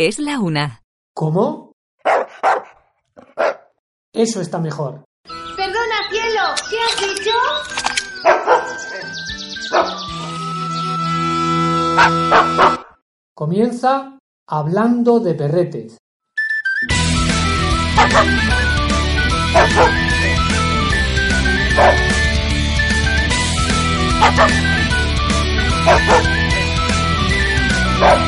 Es la una. ¿Cómo? Eso está mejor. Perdona, cielo, ¿qué has dicho? Comienza hablando de perretes.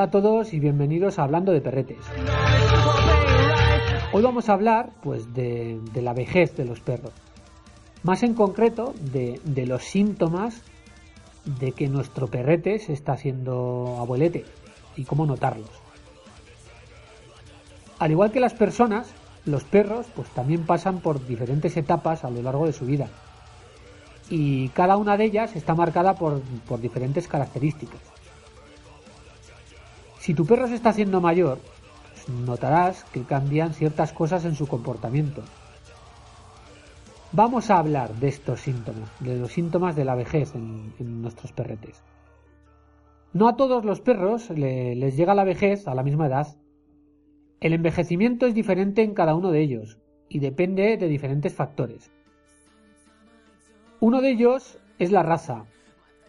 Hola a todos y bienvenidos a Hablando de Perretes. Hoy vamos a hablar pues de, la vejez de los perros. Más en concreto de, los síntomas de que nuestro perrete se está haciendo abuelete y cómo notarlos. Al igual que las personas, los perros pues también pasan por diferentes etapas a lo largo de su vida. Y cada una de ellas está marcada por diferentes características. Si tu perro se está haciendo mayor, notarás que cambian ciertas cosas en su comportamiento. Vamos a hablar de estos síntomas, de los síntomas de la vejez en, nuestros perretes. No a todos los perros le- les llega la vejez a la misma edad. El envejecimiento es diferente en cada uno de ellos y depende de diferentes factores. Uno de ellos es la raza.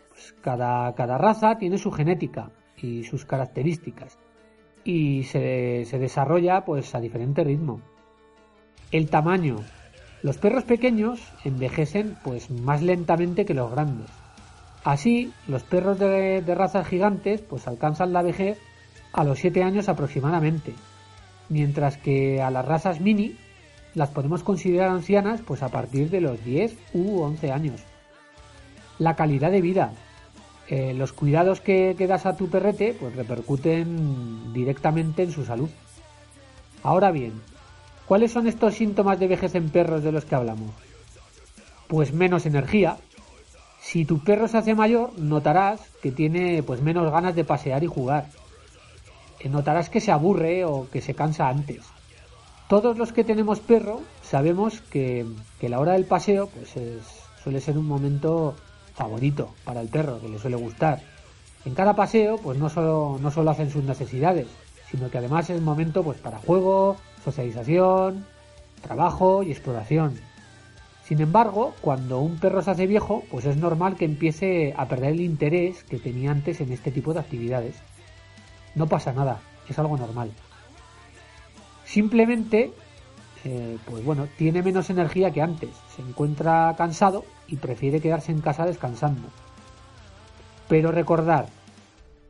Pues cada raza tiene su genética y sus características y se, se desarrolla pues a diferente ritmo. El tamaño. Los perros pequeños envejecen pues más lentamente que los grandes. Así, los perros de, de razas gigantes pues alcanzan la vejez a los 7 años aproximadamente, mientras que a las razas mini las podemos considerar ancianas pues a partir de los 10 u 11 años. La calidad de vida. Eh, los cuidados que, que das a tu perrete pues repercuten directamente en su salud. Ahora bien, ¿cuáles son estos síntomas de vejez en perros de los que hablamos? Pues menos energía. Si tu perro se hace mayor, notarás que tiene pues menos ganas de pasear y jugar. Eh, Notarás que se aburre o que se cansa antes. Todos los que tenemos perro sabemos que, que la hora del paseo pues es- suele ser un momento favorito para el perro, que le suele gustar. En cada paseo, pues no solo, no solo hacen sus necesidades, sino que además es momento pues para juego, socialización, trabajo y exploración. Sin embargo, cuando un perro se hace viejo, pues es normal que empiece a perder el interés que tenía antes en este tipo de actividades. No pasa nada, es algo normal. Simplemente, eh, pues bueno, tiene menos energía que antes, se encuentra cansado y prefiere quedarse en casa descansando. Pero recordar,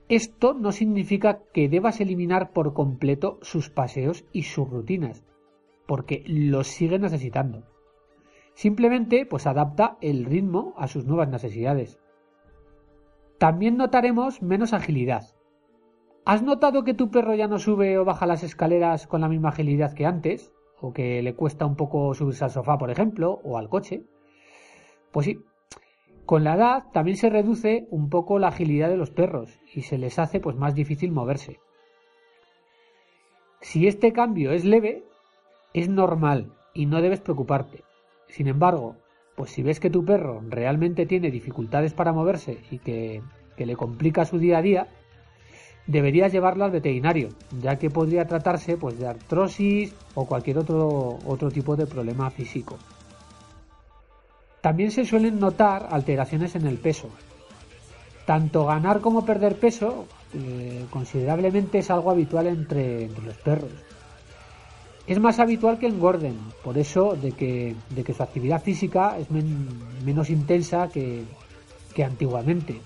esto no significa que debas eliminar por completo sus paseos y sus rutinas, porque los sigue necesitando. Simplemente, pues adapta el ritmo a sus nuevas necesidades. También notaremos menos agilidad. ¿Has notado que tu perro ya no sube o baja las escaleras con la misma agilidad que antes? ¿O que le cuesta un poco subirse al sofá, por ejemplo, o al coche? Pues sí. Con la edad también se reduce un poco la agilidad de los perros y se les hace pues más difícil moverse. Si este cambio es leve, es normal y no debes preocuparte. Sin embargo, pues si ves que tu perro realmente tiene dificultades para moverse y que, que le complica su día a día, deberías llevarlo al veterinario, ya que podría tratarse pues, de artrosis o cualquier otro, otro tipo de problema físico. También se suelen notar alteraciones en el peso. Tanto ganar como perder peso eh, considerablemente es algo habitual entre, los perros. Es más habitual que engorden, por eso de que, de que su actividad física es menos intensa que, que antiguamente.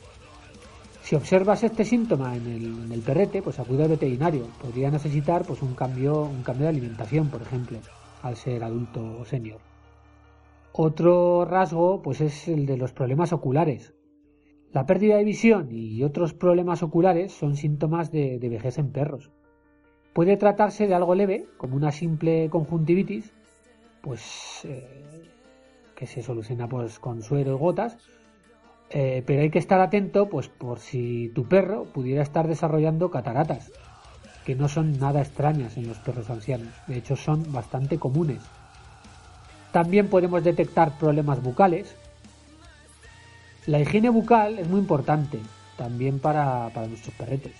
Si observas este síntoma en el, perrete, pues acude al veterinario. Podría necesitar pues un cambio, un cambio de alimentación, por ejemplo, al ser adulto o senior. Otro rasgo pues es el de los problemas oculares. La pérdida de visión y otros problemas oculares son síntomas de, vejez en perros. Puede tratarse de algo leve, como una simple conjuntivitis, pues eh, que se soluciona pues, con suero y gotas, eh, pero hay que estar atento pues por si tu perro pudiera estar desarrollando cataratas, que no son nada extrañas en los perros ancianos, de hecho son bastante comunes. También podemos detectar problemas bucales. La higiene bucal es muy importante también para, nuestros perretes.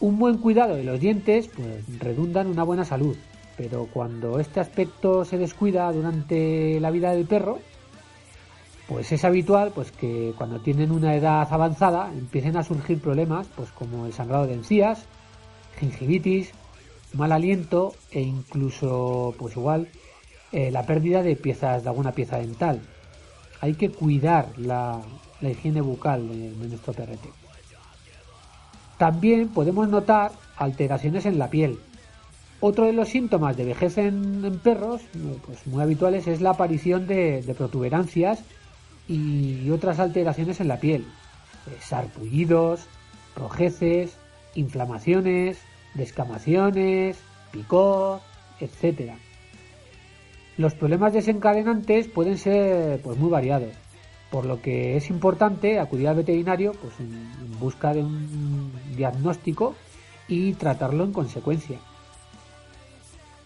Un buen cuidado de los dientes pues, redunda en una buena salud, pero cuando este aspecto se descuida durante la vida del perro, pues es habitual pues que cuando tienen una edad avanzada empiecen a surgir problemas pues como el sangrado de encías, gingivitis, mal aliento e incluso pues igual eh, la pérdida de piezas de alguna pieza dental. Hay que cuidar la, higiene bucal de, nuestro perrete. También podemos notar alteraciones en la piel. Otro de los síntomas de vejez en, perros, pues muy habituales, es la aparición de protuberancias y otras alteraciones en la piel, eh, sarpullidos, rojeces, inflamaciones, descamaciones, picor, etc. Los problemas desencadenantes pueden ser pues, muy variados, por lo que es importante acudir al veterinario pues, en, busca de un diagnóstico y tratarlo en consecuencia.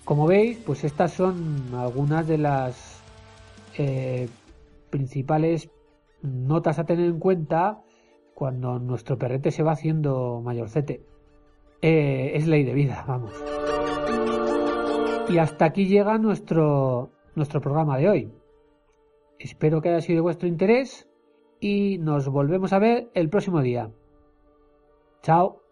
Como veis, pues estas son algunas de las eh, principales notas a tener en cuenta cuando nuestro perrete se va haciendo mayorcete. Eh, es ley de vida, vamos. Y hasta aquí llega nuestro, nuestro programa de hoy. Espero que haya sido de vuestro interés y nos volvemos a ver el próximo día. Chao.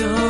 don't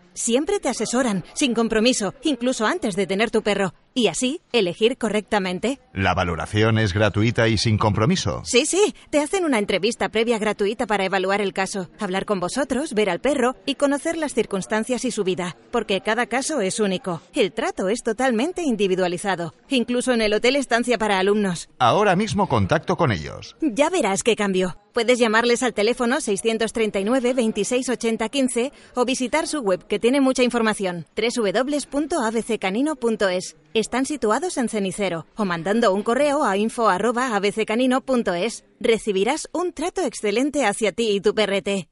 Siempre te asesoran, sin compromiso, incluso antes de tener tu perro. Y así, elegir correctamente. ¿La valoración es gratuita y sin compromiso? Sí, sí, te hacen una entrevista previa gratuita para evaluar el caso, hablar con vosotros, ver al perro y conocer las circunstancias y su vida, porque cada caso es único. El trato es totalmente individualizado, incluso en el hotel estancia para alumnos. Ahora mismo contacto con ellos. Ya verás qué cambio. Puedes llamarles al teléfono 639 26 80 15 o visitar su web que tiene mucha información www.abccanino.es. Están situados en Cenicero o mandando un correo a info.abccanino.es. Recibirás un trato excelente hacia ti y tu perrete.